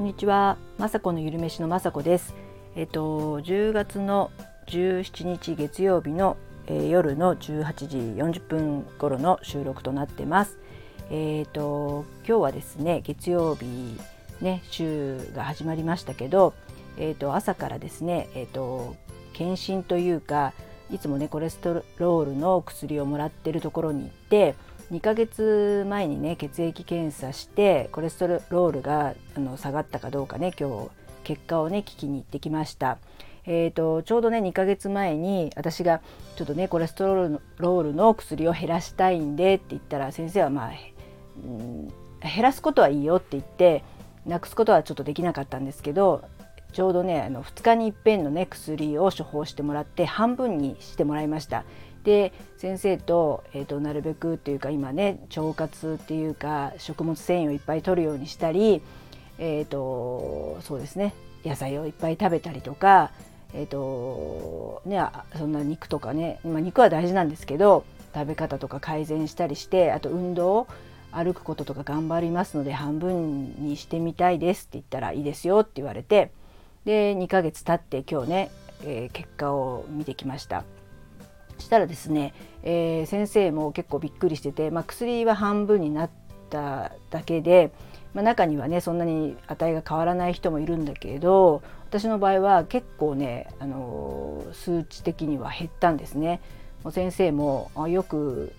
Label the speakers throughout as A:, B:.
A: こんにちは、まさこのゆるめしのまさこです。えっと10月の17日月曜日の、えー、夜の18時40分頃の収録となってます。えっと今日はですね月曜日ね週が始まりましたけど、えっと朝からですねえっと検診というかいつもねコレステロールの薬をもらってるところに行って2ヶ月前にね血液検査してコレステロールがあの下がったかどうかね今日結果をね聞きに行ってきました。えーと、ちょうどね2ヶ月前に私がちょっとねコレステロールの薬を減らしたいんでって言ったら先生はまあ、うん、減らすことはいいよって言ってなくすことはちょっとできなかったんですけどちょうどねあの2日にいっぺんのね薬を処方してもらって半分にしてもらいました。で先生と,、えーと、なるべくっていうか今ね腸活っていうか食物繊維をいっぱい摂るようにしたり、えーと、そうですね野菜をいっぱい食べたりとか、えーとね、そんな肉とかね、まあ、肉は大事なんですけど食べ方とか改善したりしてあと運動歩くこととか頑張りますので半分にしてみたいですって言ったらいいですよって言われてで2ヶ月経って今日ね、えー、結果を見てきました。したらですね、えー、先生も結構びっくりしてて、まあ、薬は半分になっただけで、まあ、中にはねそんなに値が変わらない人もいるんだけど私の場合は結構ね、あのー、数値的には減ったんですね。もう先生もあよく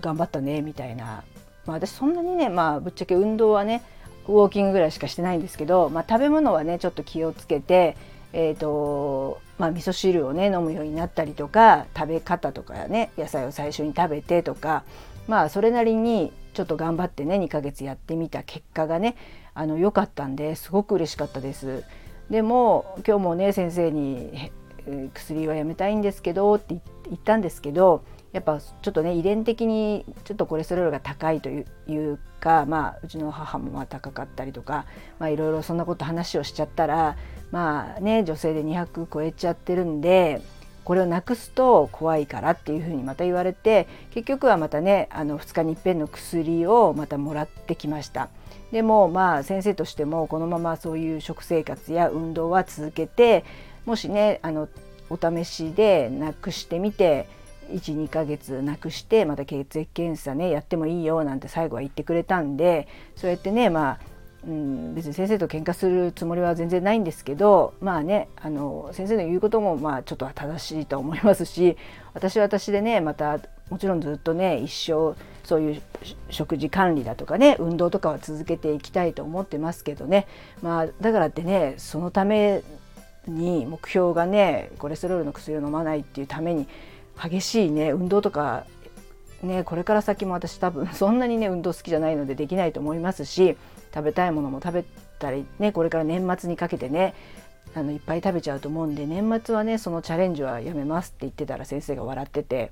A: 頑張ったねみたいな、まあ、私そんなにね、まあ、ぶっちゃけ運動はねウォーキングぐらいしかしてないんですけど、まあ、食べ物はねちょっと気をつけてえーとまあ、味噌汁をね飲むようになったりとか食べ方とかね野菜を最初に食べてとかまあそれなりにちょっと頑張ってね2ヶ月やってみた結果がねあの良かったんですごく嬉しかったです。でも今日もね先生に薬はやめたいんですけどって言ったんですけどやっぱちょっとね遺伝的にちょっとコレステロールが高いというかまあうちの母もまあ高かったりとかまあいろいろそんなこと話をしちゃったらまあね女性で200超えちゃってるんでこれをなくすと怖いからっていうふうにまた言われて結局はまたねあの2日にいっぺんの薬をまたもらってきました。でもまあ先生としてもこのままそういう食生活や運動は続けてもしねあのお試しでなくしてみて12ヶ月なくしてまた血液検査ねやってもいいよなんて最後は言ってくれたんでそうやってねまあうん、別に先生と喧嘩するつもりは全然ないんですけどまあねあの先生の言うこともまあちょっとは正しいと思いますし私は私でねまたもちろんずっとね一生そういう食事管理だとかね運動とかは続けていきたいと思ってますけどね。まあだからってねそのために目標がねコレステロールの薬を飲まないっていうために激しいね運動とかねこれから先も私多分 そんなにね運動好きじゃないのでできないと思いますし食べたいものも食べたりねこれから年末にかけてねあのいっぱい食べちゃうと思うんで年末はねそのチャレンジはやめますって言ってたら先生が笑ってて、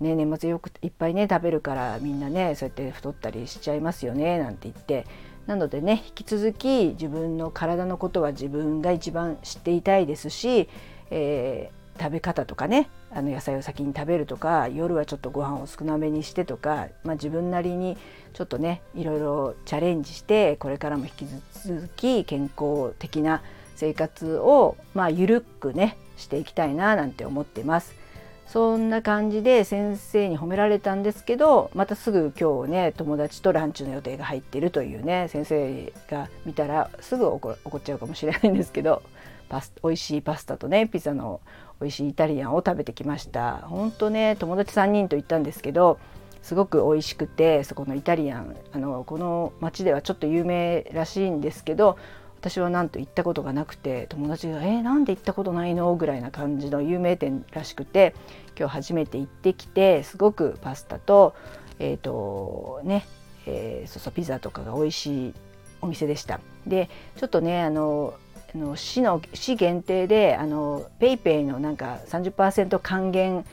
A: ね、年末よくいっぱいね食べるからみんなねそうやって太ったりしちゃいますよねなんて言ってなのでね引き続き自分の体のことは自分が一番知っていたいですし、えー食べ方とかねあの野菜を先に食べるとか夜はちょっとご飯を少なめにしてとか、まあ、自分なりにちょっとねいろいろチャレンジしてこれからも引き続き健康的な生活をまあ緩くねしていきたいななんて思ってます。そんな感じで先生に褒められたんですけどまたすぐ今日ね友達とランチの予定が入ってるというね先生が見たらすぐ怒っちゃうかもしれないんですけどパス美味しいパスタとねピザの美味しいイタリアンを食べてきました本当ね友達3人と行ったんですけどすごく美味しくてそこのイタリアンあのこの町ではちょっと有名らしいんですけど私はなんと行ったことがなくて友達が「えー、なんで行ったことないの?」ぐらいな感じの有名店らしくて今日初めて行ってきてすごくパスタとえっ、ー、とね、えー、そうそうピザとかが美味しいお店でした。でちょっとねあのあの市の市限定であのペイペイのなんか30%還元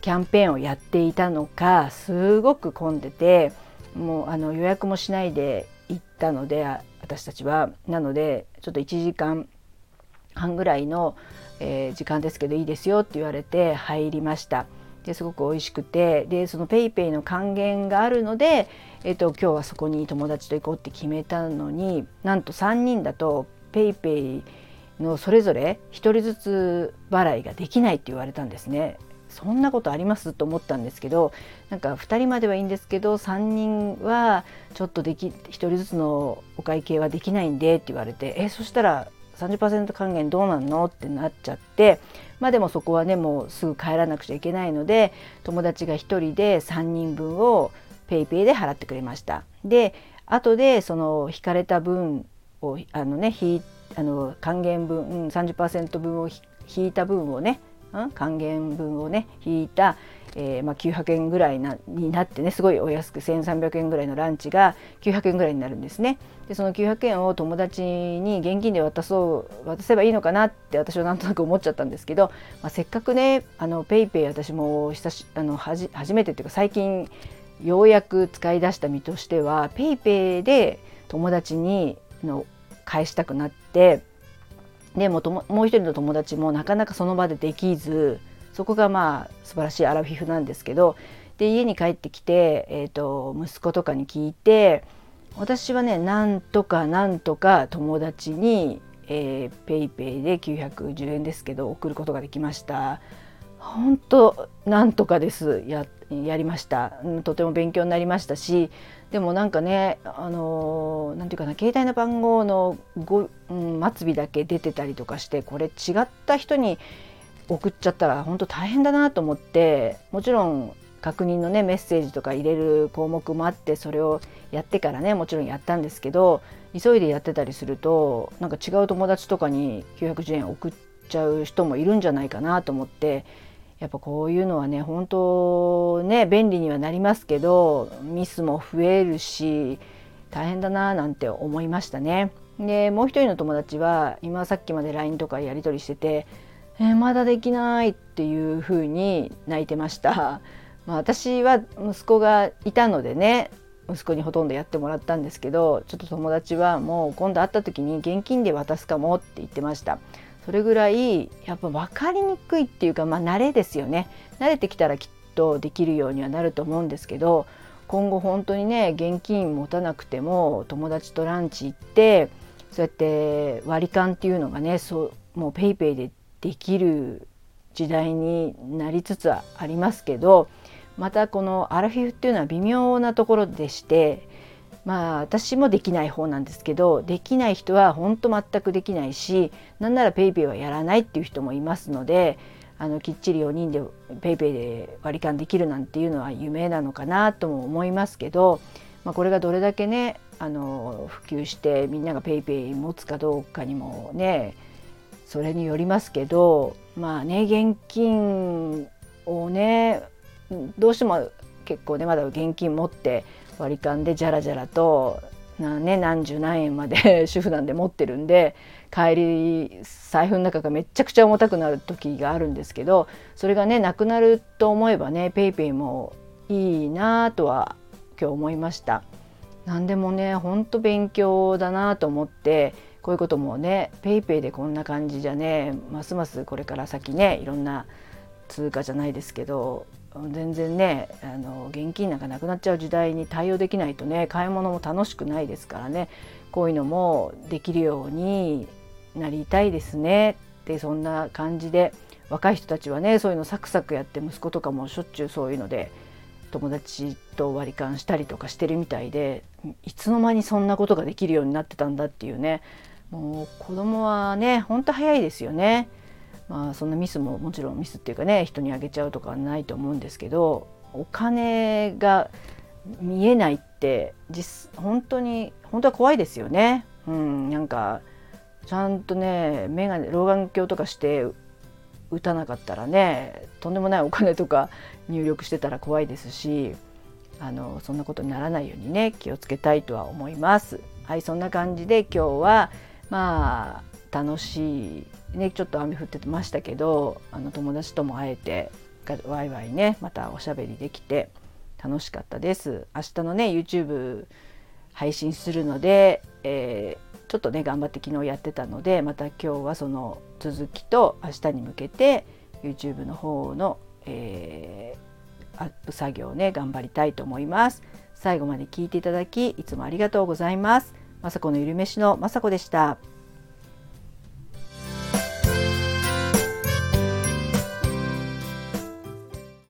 A: キャンペーンをやっていたのかすごく混んでてもうあの予約もしないで行ったので私たちはなのでちょっと1時間半ぐらいの、えー、時間ですけどいいですよって言われて入りました。ですごく美味しくてでその PayPay の還元があるので、えっと、今日はそこに友達と行こうって決めたのになんと3人だと PayPay のそれぞれ1人ずつ払いができないって言われたんですね。そんなことありますと思ったんですけどなんか2人まではいいんですけど3人はちょっとでき1人ずつのお会計はできないんでって言われてえそしたら30%還元どうなんのってなっちゃってまあでもそこはねもうすぐ帰らなくちゃいけないので友達が1人で3人分を PayPay で払ってくれました。で後でその引かれた分をあのね引あの還元分、うん、30%分を引いた分をね、うん、還元分をね引いたえー、まあ、900円ぐらいなになってねすごいお安く1300円ぐらいのランチが900円ぐらいになるんですね。でその900円を友達に現金で渡そう渡せばいいのかなって私はなんとなく思っちゃったんですけど、まあ、せっかくねあの PayPay 私も久しあのはじ初めてっていうか最近ようやく使い出した身としては PayPay で友達にの返したくなってでももう一人の友達もなかなかその場でできずそこがまあ素晴らしいアラフィフなんですけどで家に帰ってきて、えーと、息子とかに聞いて私はねなんとかなんとか友達に、えー、ペイペイで910円ですけど送ることができました。本当なんとかです。ややりました、とても勉強になりましたしでもなんかねあのー、て言うかな携帯の番号のご、うん、末尾だけ出てたりとかしてこれ違った人に送っちゃったら本当大変だなと思ってもちろん確認のねメッセージとか入れる項目もあってそれをやってからねもちろんやったんですけど急いでやってたりするとなんか違う友達とかに910円送っちゃう人もいるんじゃないかなと思ってやっぱこういうのはね本当ね便利にはなりますけどミスも増えるし大変だななんて思いましたね。でもう一人の友達は今さっきまで LINE とかやり取りしててえー、まだできないっていうふうに泣いてました。まあ、私は息子がいたのでね息子にほとんどやってもらったんですけどちょっと友達はもう今度会った時に現金で渡すかもって言ってましたそれぐらいやっぱ分かりにくいっていうかまあ慣れですよね。慣れてきたらきっとできるようにはなると思うんですけど今後本当にね現金持たなくても友達とランチ行ってそうやって割り勘っていうのがねそうもう PayPay でできる時代になりつつありますけどまたこのアラフィフっていうのは微妙なところでしてまあ私もできない方なんですけどできない人は本当全くできないしなんなら PayPay はやらないっていう人もいますのであのきっちり4人で PayPay で割り勘できるなんていうのは夢なのかなとも思いますけど、まあ、これがどれだけねあの普及してみんなが PayPay 持つかどうかにもねそれによりますけどまあね現金をねどうしても結構ねまだ現金持って割り勘でじゃらじゃらとな、ね、何十何円まで主婦なんで持ってるんで帰り財布の中がめちゃくちゃ重たくなる時があるんですけどそれがねなくなると思えばね PayPay もいいなとは今日思いました。何でもねほんと勉強だなと思ってこういうこともね PayPay でこんな感じじゃねますますこれから先ねいろんな通貨じゃないですけど全然ねあの現金なんかなくなっちゃう時代に対応できないとね買い物も楽しくないですからねこういうのもできるようになりたいですねってそんな感じで若い人たちはねそういうのサクサクやって息子とかもしょっちゅうそういうので友達と割り勘したりとかしてるみたいでいつの間にそんなことができるようになってたんだっていうねもう子供はねほんと早いですよね。まあそんなミスももちろんミスっていうかね人にあげちゃうとかはないと思うんですけどお金が見えないって実本当に本当は怖いですよね。うん、なんかちゃんとね眼鏡老眼鏡とかして打たなかったらねとんでもないお金とか入力してたら怖いですしあのそんなことにならないようにね気をつけたいとは思います。はいそんな感じで今日はまあ楽しいねちょっと雨降ってましたけどあの友達とも会えてワイワイねまたおしゃべりできて楽しかったです。明日のね YouTube 配信するので、えー、ちょっとね頑張って昨日やってたのでまた今日はその続きと明日に向けて YouTube の方の、えー、アップ作業をね頑張りたいと思います最後まで聞いていただきいつもありがとうございます。まさこのゆるめしのまさこでした。